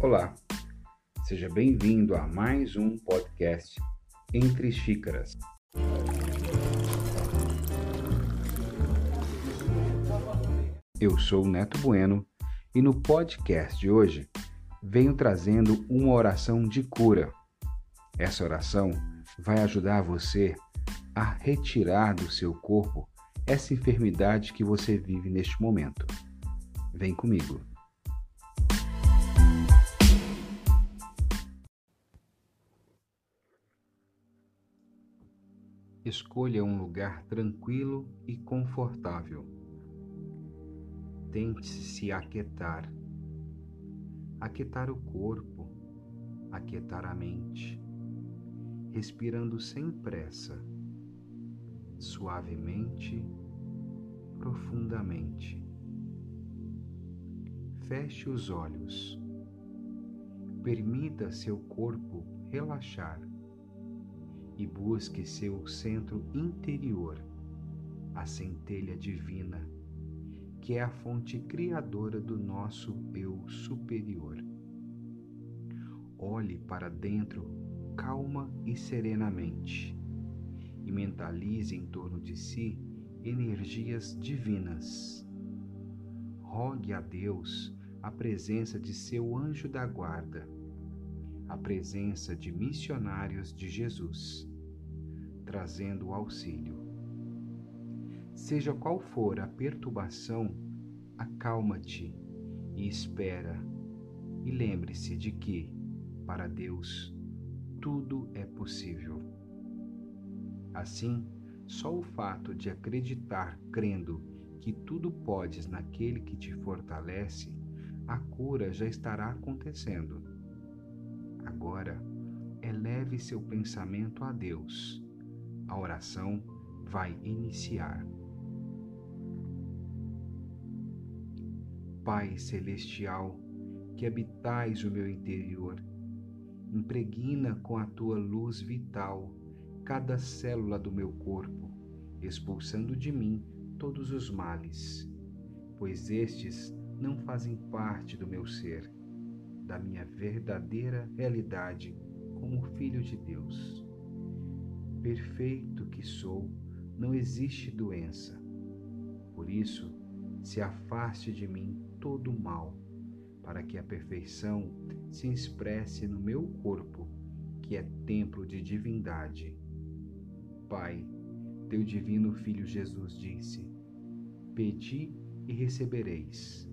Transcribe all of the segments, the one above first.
Olá, seja bem-vindo a mais um podcast Entre Xícaras. Eu sou o Neto Bueno e no podcast de hoje venho trazendo uma oração de cura. Essa oração vai ajudar você a retirar do seu corpo essa enfermidade que você vive neste momento. Vem comigo. Escolha um lugar tranquilo e confortável. Tente se aquietar. Aquietar o corpo, aquietar a mente, respirando sem pressa, suavemente, profundamente. Feche os olhos. Permita seu corpo relaxar e busque seu centro interior, a centelha divina, que é a fonte criadora do nosso eu superior. Olhe para dentro calma e serenamente e mentalize em torno de si energias divinas. Rogue a Deus a presença de seu anjo da guarda, a presença de missionários de Jesus trazendo auxílio. Seja qual for a perturbação, acalma-te e espera, e lembre-se de que, para Deus, tudo é possível. Assim, só o fato de acreditar crendo que tudo podes naquele que te fortalece, a cura já estará acontecendo. Agora, eleve seu pensamento a Deus a oração vai iniciar. Pai Celestial, que habitais o meu interior, impregna com a tua luz vital cada célula do meu corpo, expulsando de mim todos os males, pois estes não fazem parte do meu ser, da minha verdadeira realidade como filho de Deus perfeito que sou, não existe doença. Por isso, se afaste de mim todo o mal, para que a perfeição se expresse no meu corpo, que é templo de divindade. Pai, teu divino Filho Jesus disse: Pedi e recebereis,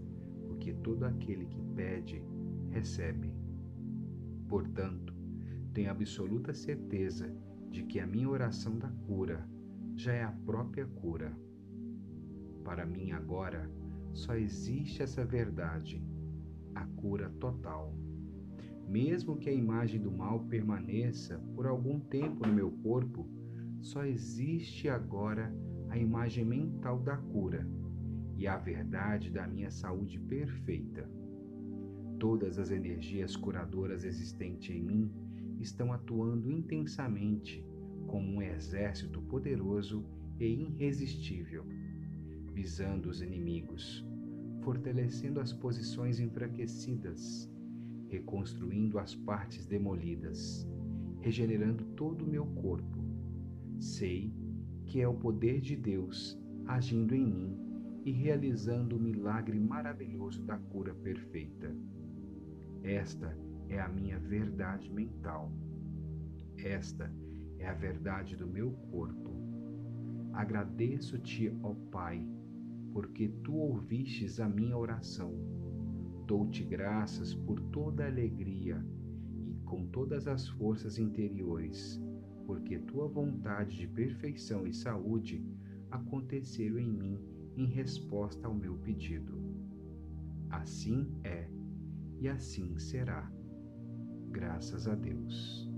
porque todo aquele que pede, recebe. Portanto, tenho absoluta certeza de que a minha oração da cura já é a própria cura. Para mim, agora, só existe essa verdade, a cura total. Mesmo que a imagem do mal permaneça por algum tempo no meu corpo, só existe agora a imagem mental da cura e a verdade da minha saúde perfeita. Todas as energias curadoras existentes em mim estão atuando intensamente como um exército poderoso e irresistível, visando os inimigos, fortalecendo as posições enfraquecidas, reconstruindo as partes demolidas, regenerando todo o meu corpo. Sei que é o poder de Deus agindo em mim e realizando o milagre maravilhoso da cura perfeita. Esta é a minha verdade mental. Esta é a verdade do meu corpo. Agradeço-te, ó Pai, porque tu ouvistes a minha oração. Dou-te graças por toda a alegria e com todas as forças interiores, porque tua vontade de perfeição e saúde aconteceu em mim em resposta ao meu pedido. Assim é e assim será graças a Deus.